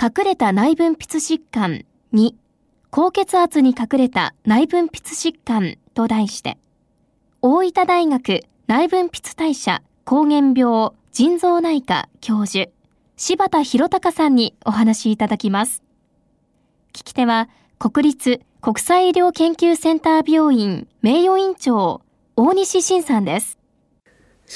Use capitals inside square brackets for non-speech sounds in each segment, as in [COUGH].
隠れた内分泌疾患2高血圧に隠れた内分泌疾患と題して大分大学内分泌代謝膠原病腎臓内科教授柴田博隆さんにお話いただきます。聞き手は国立国際医療研究センター病院名誉院長大西晋さんです。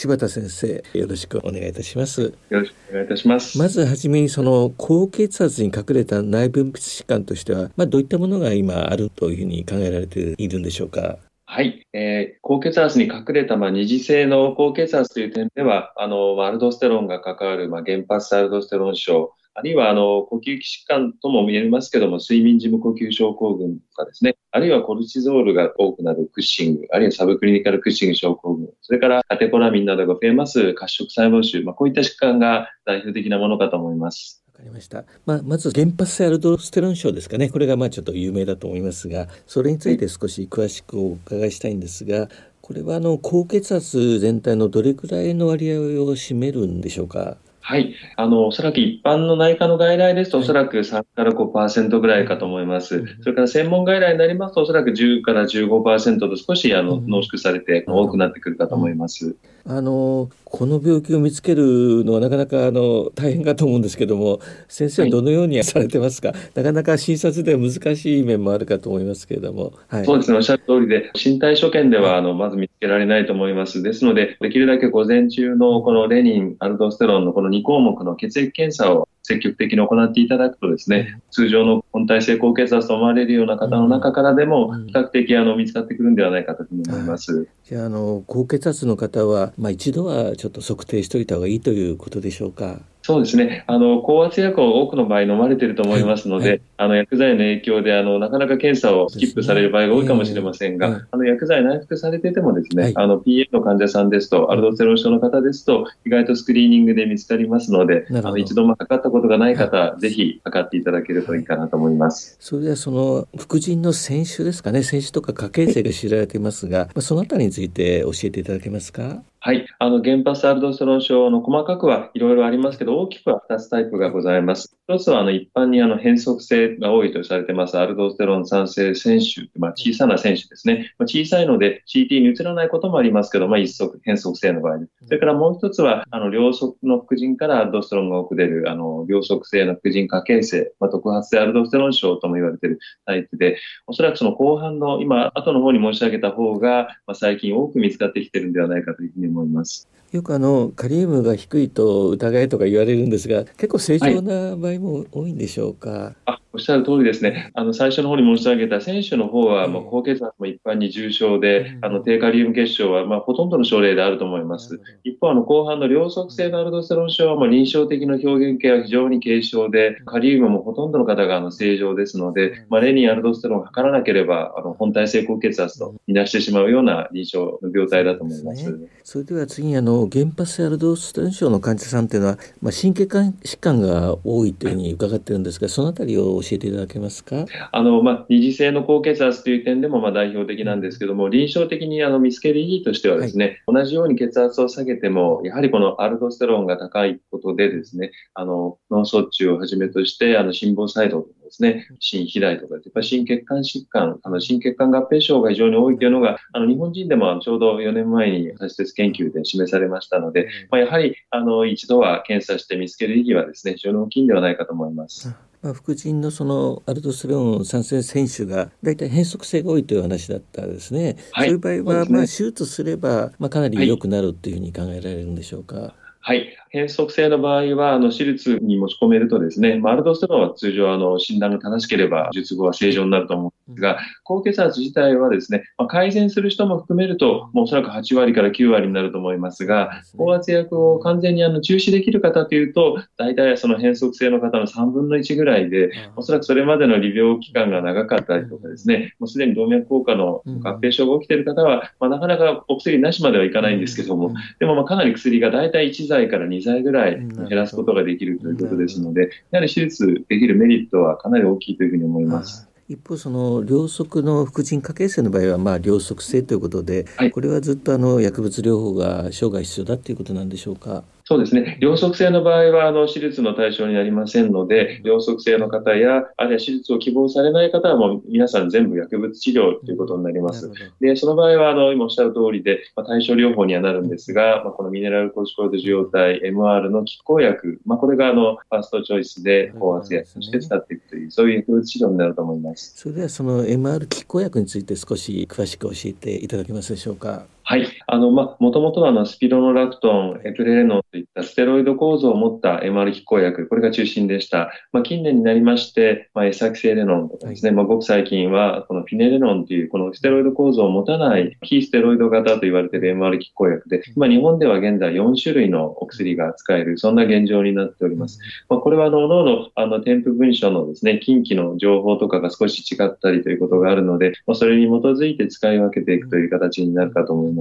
柴田先生よろしくお願いいたします。よろしくお願いいたします。まずはじめにその高血圧に隠れた内分泌疾患としてはまあどういったものが今あるというふうに考えられているんでしょうか？はい、えー、高血圧に隠れた、まあ、二次性の高血圧という点では、あの、アルドステロンが関わる、まあ、原発アルドステロン症、あるいは、あの、呼吸器疾患とも見えますけども、睡眠時無呼吸症候群とかですね、あるいはコルチゾールが多くなるクッシング、あるいはサブクリニカルクッシング症候群、それからカテコラミンなどが増えます褐色細胞腫、まあ、こういった疾患が代表的なものかと思います。わかりました。まあ、まず原発性アルドステロン症ですかね。これがまあちょっと有名だと思いますが、それについて少し詳しくお伺いしたいんですが、これはあの高血圧全体のどれくらいの割合を占めるんでしょうか？はい。あの、おそらく一般の内科の外来ですと、おそらく3から5%ぐらいかと思います。それから専門外来になりますと、おそらく10から15%と少し、あの、濃縮されて多くなってくるかと思います。あの、この病気を見つけるのはなかなかあの大変かと思うんですけども先生はどのようにされてますか、はい、なかなか診察では難しい面もあるかと思いますけれども、はい、そうですね。おっしゃる通りで身体所見ではあのまず見つけられないと思います。ですのでできるだけ午前中のこのレニンアルドステロンのこの2項目の血液検査を積極的に行っていただくとですね、通常の本体性高血圧と思われるような方の中からでも、比較的あの見つかってくるんではないかと思います。じゃあ、あの、高血圧の方は、まあ一度はちょっと測定しておいた方がいいということでしょうか？そうですね。あの、高圧薬を多くの場合飲まれていると思いますので、はい、あの、薬剤の影響で、あの、なかなか検査をスキップされる場合が多いかもしれませんが、ねえー、あの、薬剤内服されててもですね、はい、あの、PA の患者さんですと、アルドステロン症の方ですと、意外とスクリーニングで見つかりますので、あの、一度もかかったことがない方、はい、ぜひかかっていただけるといいかなと思います。それでは、その、副腎の選手ですかね、選手とか家系性が知られていますが、まあ、そのあたりについて教えていただけますか？はい。あの、原発アルドステロン症の細かくはいろいろありますけど、大きくは2つタイプがございます。一つは、あの、一般にあの、変則性が多いとされてます、アルドステロン酸性選手、まあ、小さな選手ですね。まあ、小さいので CT に移らないこともありますけど、まあ、一足、変則性の場合それからもう一つは、あの、両側の副腎からアルドステロンが多く出る、あの、両側性の副腎過形性、まあ、特発性アルドステロン症とも言われているタイプで、おそらくその後半の、今、後の方に申し上げた方が、まあ、最近多く見つかってきてるんではないかというふうに思います。よくあのカリウムが低いと疑いとか言われるんですが結構正常な場合も多いんでしょうか、はい、あおっしゃる通りですね。あの、最初の方に申し上げた選手の方は、もう高血圧も一般に重症で、あの、低カリウム血症は、まあ、ほとんどの症例であると思います。一方、あの、後半の両側性のアルドステロン症は、まあ、臨床的な表現系は非常に軽症で、カリウムもほとんどの方が、あの、正常ですので、まあ、レニンアルドステロンを測らなければ、あの、本体性高血圧とみなしてしまうような臨床の病態だと思います。そ、ね,、れでは次、あの、原発性アルドステロン症の患者さんというのは、まあ、神経疾患が多いというふうに伺ってるんですが、そのあたりを教えていただけますか？かあの、まあ、二次性の高血圧という点でも、まあ、代表的なんですけども、臨床的にあの見つける意義としてはですね、はい、同じように血圧を下げても、やはりこのアルドステロンが高いことでですね、あの、脳卒中をはじめとして、あの、心房細動とかですね、心肥大とか、やっぱ心血管疾患、あの、心血管合併症が非常に多いというのが、あの、日本人でもちょうど4年前に発鉄研究で示されましたので、まあ、やはり、あの、一度は検査して見つける意義はですね、非常に大きいんではないかと思います。まあ、副腎のそのアルドステロン酸性選手が大体変則性が多いという話だったんですね。はい、そういう場合は、まあ、手術すれば、まあ、かなり良くなるっていうふうに考えられるんでしょうか？はい。変則性の場合は、あの、手術に持ち込めるとですね、まあ、アルドステロンは通常、あの、診断が正しければ、術後は正常になると思うんですが、高血圧自体はですね、まあ、改善する人も含めると、もうおそらく8割から9割になると思いますが、高圧薬を完全にあの中止できる方というと、大体その変則性の方の3分の1ぐらいで、おそらくそれまでの利病期間が長かったりとかですね、もうすでに動脈硬化の合併症が起きている方は、まあ、なかなかお薬なしまではいかないんですけども、でもまあかなり薬が大体1剤から2剤ぐらい減らすことができるということですので、やはり手術できるメリットはかなり大きいというふうに思います。一方その両側の副腎下形成の場合はまあ両側性ということで、はい、これはずっとあの薬物療法が生涯必要だということなんでしょうか？そうですね。両側性の場合は、あの、手術の対象になりませんので、両側性の方や、あるいは手術を希望されない方はもう皆さん全部薬物治療ということになります。で、その場合は、あの、今おっしゃる通りで、まあ、対症療法にはなるんですが、まあ、このミネラルコチコイド受容体、MR の拮抗薬、まあ、これがあの、ファーストチョイスで高圧薬として使っていくという、そういう薬物治療になると思います。それではその MR 拮抗薬について少し詳しく教えていただけますでしょうか。はい。あの、まもともとはあの、スピロノラクトン、エプレレノンといったステロイド構造を持った MR 拮抗薬、これが中心でした。まあ、近年になりまして、まあ、エサキセイレノンとかですね、はい、まあ、ごく最近は、このフィネレノンという、このステロイド構造を持たない非ステロイド型と言われている MR 拮抗薬で、まあ、日本では現在4種類のお薬が使える、そんな現状になっております。まあ、これは、あの、脳の、あの、添付文書のですね、近畿の情報とかが少し違ったりということがあるので、まあ、それに基づいて使い分けていくという形になるかと思います。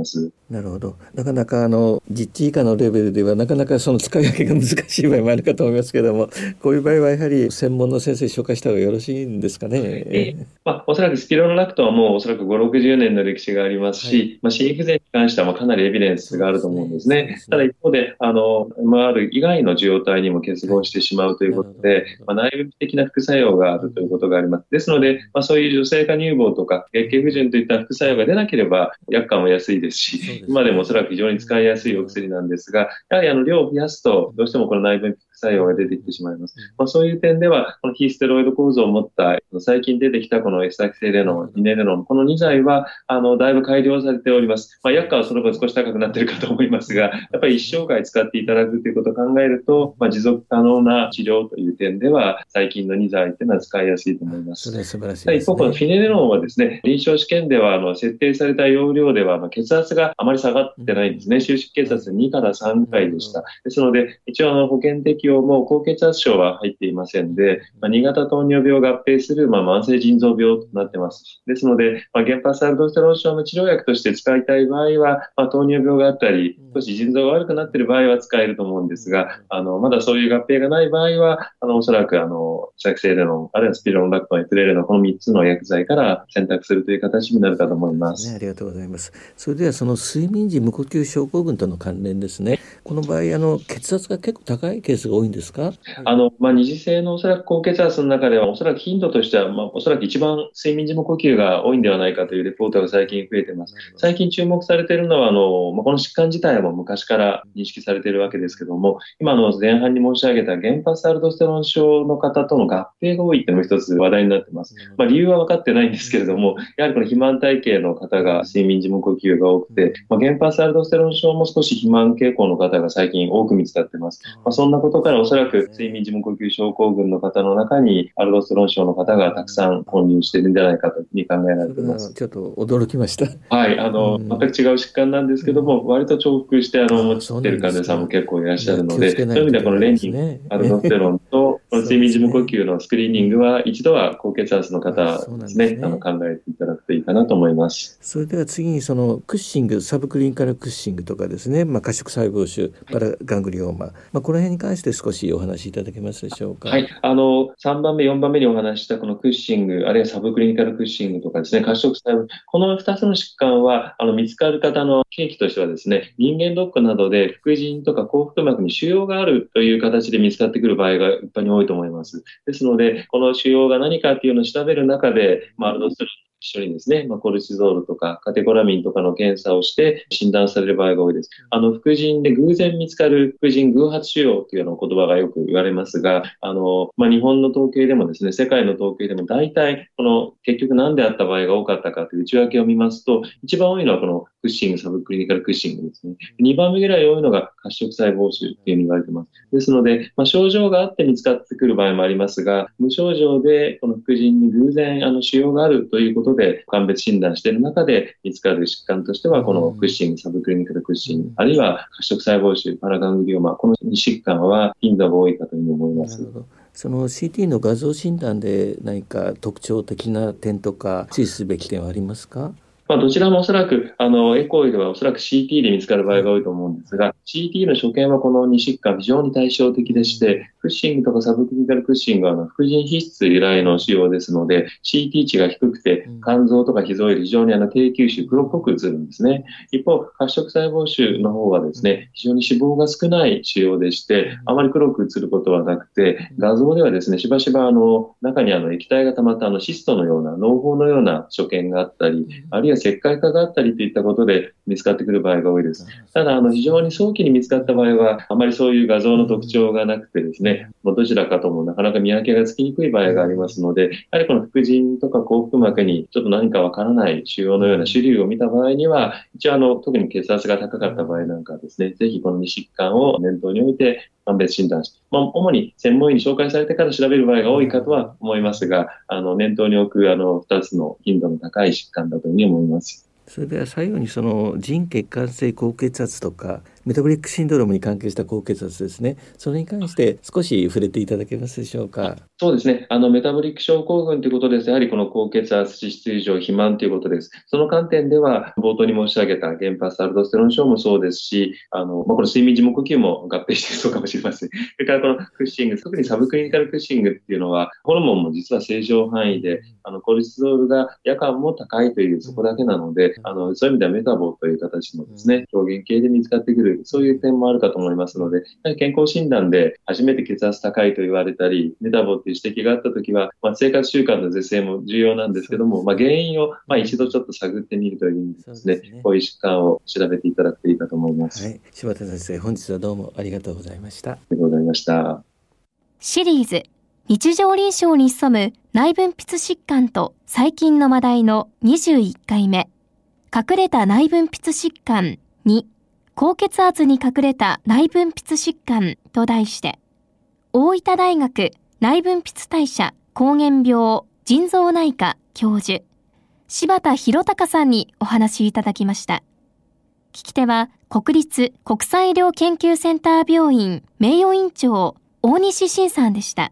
なるほど。なかなかあの実地以下のレベルではなかなかその使い分けが難しい場合もあるかと思いますけれどもこういう場合はやはり専門の先生紹介した方がよろしいんですかね？えー、まあ、おそらくスピロノラクトはもうおそらく5、60年の歴史がありますし、はい、まあ、心不全に関してはかなりエビデンスがあると思うんですね。すねただ一方で、あの、MR 以外の受容体にも結合してしまうということで、まあ、内部的な副作用があるということがあります。ですので、まあ、そういう女性化乳房とか月経不順といった副作用が出なければ、薬価も安いですし、今でもおそらく非常に使いやすいお薬なんですが、やはりあの量を増やすと、どうしてもこの内分泌作用が出てきてしまいます。まあ、そういう点では、この非ステロイド構造を持った、最近出てきたこのエスタキセイレノン、イネレノン、この2剤は、あの、だいぶ改良されております。まあ、薬価はその分少し高くなっているかと思いますが、やっぱり一生涯使っていただくということを考えると、まあ、持続可能な治療という点では、最近の2剤というのは使いやすいと思います。それ素晴らしい、ね、一方、このフィネレノンはですね、臨床試験では、あの、設定された容量では、まあ、血圧があまり下がってないんですね。収縮血圧2から3回でした。ですので、一応、あの、保険適用も高血圧圧症は入っていませんで、まあ、2型糖尿病合併する、まあ、慢性腎臓病となってます。ですので、まあ、原発アルドステロン症の治療薬として使いたい場合は、まあ、糖尿病があったり、少し腎臓が悪くなっている場合は使えると思うんですが、あの、まだそういう合併がない場合は、あの、おそらく、あの、作成での、あるいはスピロンラクトン、エプレレのこの3つの薬剤から選択するという形になるかと思います。ね、ありがとうございます。それではその睡眠時無呼吸症候群との関連ですね。この場合、あの、血圧が結構高いケースが多いんですか？あの、まあ、二次性のおそらく高血圧の中では、おそらく頻度としては、まあ、おそらく一番睡眠時無呼吸が多いんではないかというレポートが最近増えています。最近注目されているのは、あの、まあ、この疾患自体も昔から認識されているわけですけども、今の前半に申し上げた原発アルドステロン症の方との合併が多いっていうのも一つ話題になっています。まあ、理由は分かってないんですけれども、やはりこの肥満体系の方が睡眠時無呼吸が多くて、まあ、原発アルドステロン症も少し肥満傾向の方が最近多く見つかっています。まあ、そんなことからおそらく睡眠時無呼吸症候群の方の中にアルドステロン症の方がたくさん混入しているんじゃないかというふうに考えられています。ちょっと驚きました。はい、あの、全く違う疾患なんですけども、割と重複してあの持っている患者さんも結構いらっしゃるので、そういう意味ではこのレンギン、アルドステロンと [LAUGHS] この睡眠時無呼吸のスクリーニングは一度は高血圧の方ですね、あの考えていただくといいかなと思います。それでは次にそのクッシング、サブクリニカルクッシングとかですね、まあ、可食細胞腫、パラガングリオーマ、まあ、この辺に関して少しお話しいただけますでしょうか？はい、あの、3番目、4番目にお話したこのクッシング、あるいはサブクリニカルクッシングとかですね、可食細胞、この2つの疾患は、あの、見つかる方の契機としてはですね、人間ドックなどで副腎とか幸福膜に腫瘍があるという形で見つかってくる場合が一般に多いと思います。ですので、この腫瘍が何かっていうのを調べる中で、まあ、アルドステロン一緒にですね、まあ、コルチゾールとかカテコラミンとかの検査をして診断される場合が多いです。あの、副腎で偶然見つかる副腎偶発腫瘍というような言葉がよく言われますが、あの、まあ、日本の統計でもですね、世界の統計でも大体、この結局何であった場合が多かったかという内訳を見ますと、一番多いのはこのッシング、サブクリニカルクッシングですね。2番目ぐらい多いのが褐色細胞腫っていうふうに言われてます。ですので、まあ、症状があって見つかってくる場合もありますが、無症状でこの副腎に偶然あの腫瘍があるということで、鑑別診断している中で見つかる疾患としては、このクッシング、サブクリニカルクッシング、あるいは褐色細胞腫、パラガングリオマ、この2疾患は頻度が多いかというふうに思います。その CT の画像診断で何か特徴的な点とか注意すべき点はありますか？まあ、どちらもおそらく、あの、エコーではおそらく CT で見つかる場合が多いと思うんですが、CT の所見はこの2疾患非常に対照的でして、クッシングとかサブクリニカルクッシングはあの副腎皮質由来の仕様ですので、CT 値が低くて、肝臓とか脾臓より非常にあの低吸収、黒っぽく映るんですね。一方、褐色細胞腫の方はですね、非常に脂肪が少ない仕様でして、あまり黒く映ることはなくて、画像ではですね、しばしばあの、中にあの液体が溜まったあのシストのような、脳胞のような所見があったり、あるいは石灰化があったりといったことで見つかってくる場合が多いです。ただ、あの、非常に早期に見つかった場合は、あまりそういう画像の特徴がなくてですね、どちらかともなかなか見分けがつきにくい場合がありますので、やはりこの副腎とか幸福膜にちょっと何かわからない腫瘍のような主流を見た場合には、一応あの、特に血圧が高かった場合なんかはですね、ぜひこの2疾患を念頭に置いて判別診断して、まあ、主に専門医に紹介されてから調べる場合が多いかとは思いますが、あの、念頭に置くあの、2つの頻度の高い疾患だというふうに思います。それでは最後にその腎血管性高血圧とかメタボリックシンドロームに関係した高血圧ですね。それに関して少し触れていただけますでしょうか？そうですね。あの、メタボリック症候群ということです。やはりこの高血圧、脂質異常、肥満ということです。その観点では、冒頭に申し上げた原発アルドステロン症もそうですし、あの、まあ、この睡眠時無呼吸も合併してそうかもしれません。[LAUGHS] それからこのクッシング、特にサブクリニカルクッシングっていうのは、ホルモンも実は正常範囲で、あの、コルチゾールが夜間も高いという、そこだけなので、あの、そういう意味ではメタボという形のですね、表現系で見つかってくる、そういう点もあるかと思いますので、健康診断で初めて血圧高いと言われたり、メタボっていう指摘があったときは、まあ、生活習慣の是正も重要なんですけども、まあ、原因をまあ一度ちょっと探ってみるという意味ですね、すねこういう疾患を調べていただくといいかと思います。はい、柴田先生、本日はどうもありがとうございました。ありがとうございました。シリーズ日常臨床に潜む内分泌疾患と最近の話題の21回目隠れた内分泌疾患2高血圧に隠れた内分泌疾患と題して大分大学内分泌代謝膠原病腎臓内科教授柴田博隆さんにお話いただきました。聞き手は国立国際医療研究センター病院名誉院長大西晋さんでした。